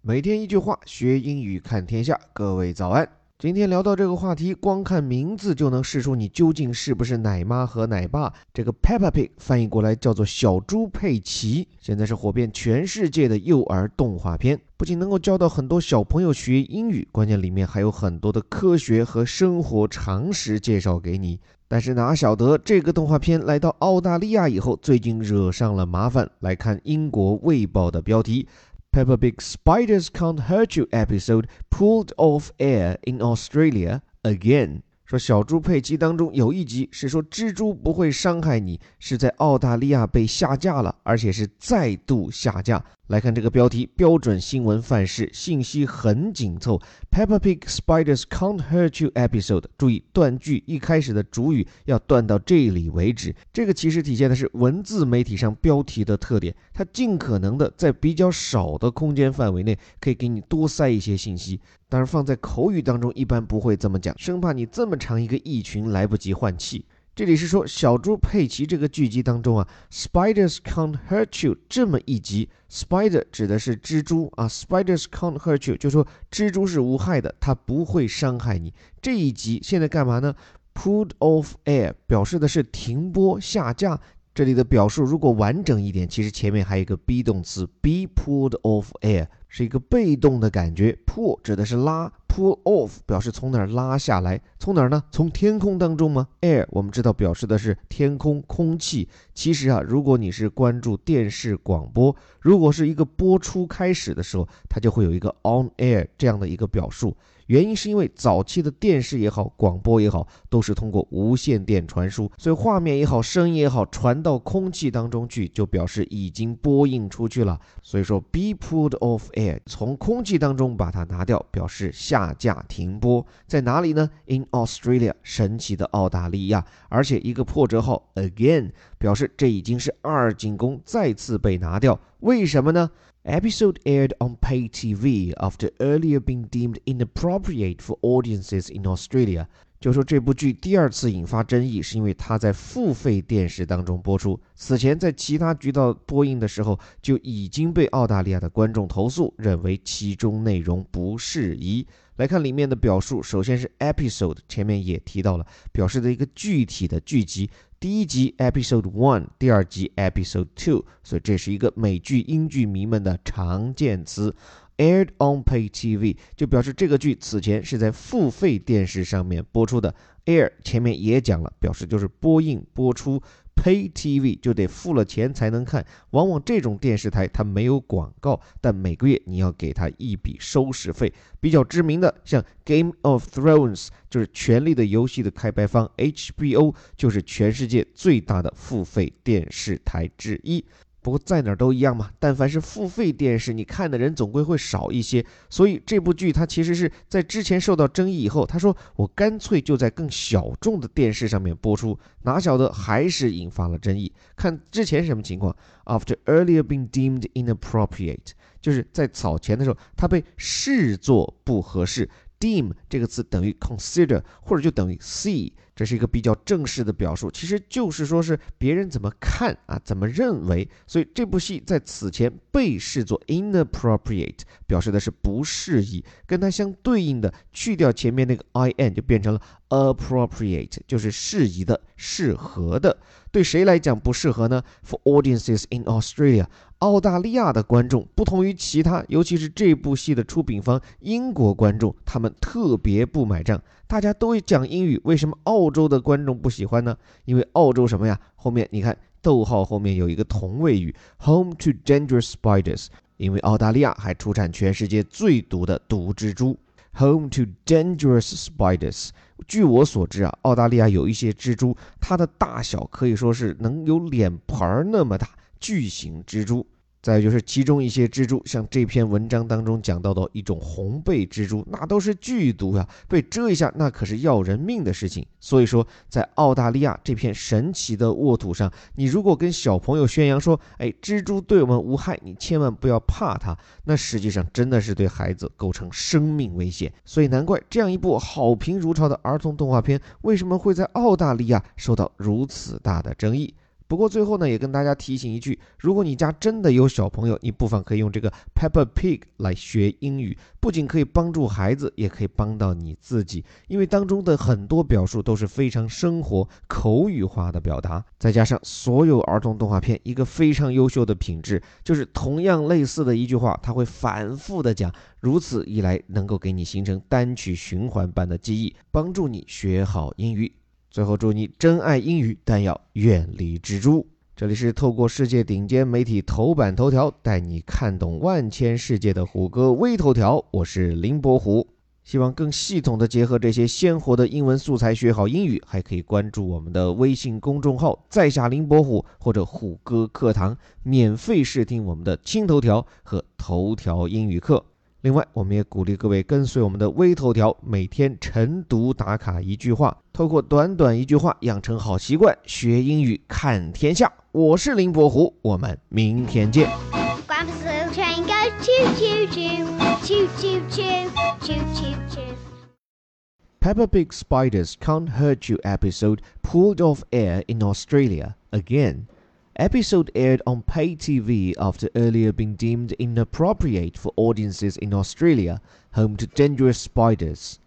每天一句话，学英语看天下。各位早安。今天聊到这个话题，光看名字就能试出你究竟是不是奶妈和奶爸。这个 Peppa Pig 翻译过来叫做小猪佩奇，现在是火遍全世界的幼儿动画片，不仅能够教到很多小朋友学英语，关键里面还有很多的科学和生活常识介绍给你。但是哪晓得这个动画片来到澳大利亚以后，最近惹上了麻烦。来看英国《卫报》的标题。Peppa Pig Spiders Can't Hurt You episode pulled off air in Australia again. 说小猪佩奇当中有一集是说蜘蛛不会伤害你，是在澳大利亚被下架了，而且是再度下架。来看这个标题，标准新闻范式，信息很紧凑。Peppa Pig Spiders Can't Hurt You episode，注意断句一开始的主语要断到这里为止。这个其实体现的是文字媒体上标题的特点，它尽可能的在比较少的空间范围内，可以给你多塞一些信息。但是放在口语当中，一般不会这么讲，生怕你这么长一个意群来不及换气。这里是说小猪佩奇这个剧集当中啊，Spiders can't hurt you 这么一集，Spider 指的是蜘蛛啊，Spiders can't hurt you 就说蜘蛛是无害的，它不会伤害你。这一集现在干嘛呢？Pulled off air 表示的是停播下架。这里的表述如果完整一点，其实前面还有一个 be 动词，be pulled off air 是一个被动的感觉，pull 指的是拉。Pull off 表示从哪儿拉下来，从哪儿呢？从天空当中吗？Air 我们知道表示的是天空、空气。其实啊，如果你是关注电视广播，如果是一个播出开始的时候，它就会有一个 on air 这样的一个表述。原因是因为早期的电视也好，广播也好，都是通过无线电传输，所以画面也好，声音也好，传到空气当中去，就表示已经播映出去了。所以说，be pulled off air，从空气当中把它拿掉，表示下架停播。在哪里呢？In Australia，神奇的澳大利亚。而且一个破折号 again，表示这已经是二进宫，再次被拿掉。为什么呢？Episode aired on pay TV after earlier being deemed inappropriate for audiences in Australia。 就说这部剧第二次引发争议，是因为它在付费电视当中播出，此前在其他渠道播映的时候就已经被澳大利亚的观众投诉，认为其中内容不适宜。来看里面的表述，首先是 episode，前面也提到了，表示的一个具体的剧集。第一集 Episode One，第二集 Episode Two，所以这是一个美剧、英剧迷们的常见词。Aired on pay TV 就表示这个剧此前是在付费电视上面播出的。Air 前面也讲了，表示就是播映、播出。Pay TV 就得付了钱才能看，往往这种电视台它没有广告，但每个月你要给他一笔收视费。比较知名的像 Game of Thrones 就是《权力的游戏》的开拍方，HBO 就是全世界最大的付费电视台之一。不过在哪儿都一样嘛，但凡是付费电视，你看的人总归会少一些。所以这部剧它其实是在之前受到争议以后，他说我干脆就在更小众的电视上面播出，哪晓得还是引发了争议。看之前什么情况？After earlier being deemed inappropriate，就是在早前的时候，它被视作不合适。Deem 这个词等于 consider，或者就等于 see。这是一个比较正式的表述，其实就是说是别人怎么看啊，怎么认为。所以这部戏在此前被视作 inappropriate，表示的是不适宜。跟它相对应的，去掉前面那个 in，就变成了 appropriate，就是适宜的、适合的。对谁来讲不适合呢？For audiences in Australia，澳大利亚的观众不同于其他，尤其是这部戏的出品方英国观众，他们特别不买账。大家都会讲英语，为什么澳洲的观众不喜欢呢？因为澳洲什么呀？后面你看，逗号后面有一个同位语，home to dangerous spiders。因为澳大利亚还出产全世界最毒的毒蜘蛛，home to dangerous spiders。据我所知啊，澳大利亚有一些蜘蛛，它的大小可以说是能有脸盘那么大，巨型蜘蛛。再就是其中一些蜘蛛，像这篇文章当中讲到的一种红背蜘蛛，那都是剧毒呀，被蛰一下那可是要人命的事情。所以说，在澳大利亚这片神奇的沃土上，你如果跟小朋友宣扬说，哎，蜘蛛对我们无害，你千万不要怕它，那实际上真的是对孩子构成生命危险。所以难怪这样一部好评如潮的儿童动画片，为什么会在澳大利亚受到如此大的争议。不过最后呢，也跟大家提醒一句：如果你家真的有小朋友，你不妨可以用这个 Peppa Pig 来学英语，不仅可以帮助孩子，也可以帮到你自己，因为当中的很多表述都是非常生活口语化的表达。再加上所有儿童动画片一个非常优秀的品质，就是同样类似的一句话，它会反复的讲，如此一来能够给你形成单曲循环般的记忆，帮助你学好英语。最后祝你真爱英语，但要远离蜘蛛。这里是透过世界顶尖媒体头版头条，带你看懂万千世界的虎哥微头条。我是林伯虎，希望更系统的结合这些鲜活的英文素材学好英语，还可以关注我们的微信公众号“在下林伯虎”或者“虎哥课堂”，免费试听我们的轻头条和头条英语课。另外，我们也鼓励各位跟随我们的微头条，每天晨读打卡一句话，透过短短一句话养成好习惯，学英语看天下。我是林伯虎，我们明天见。Peppa Pig Spiders Can't Hurt You episode pulled off air in Australia again. Episode aired on pay TV after earlier being deemed inappropriate for audiences in Australia, home to dangerous spiders.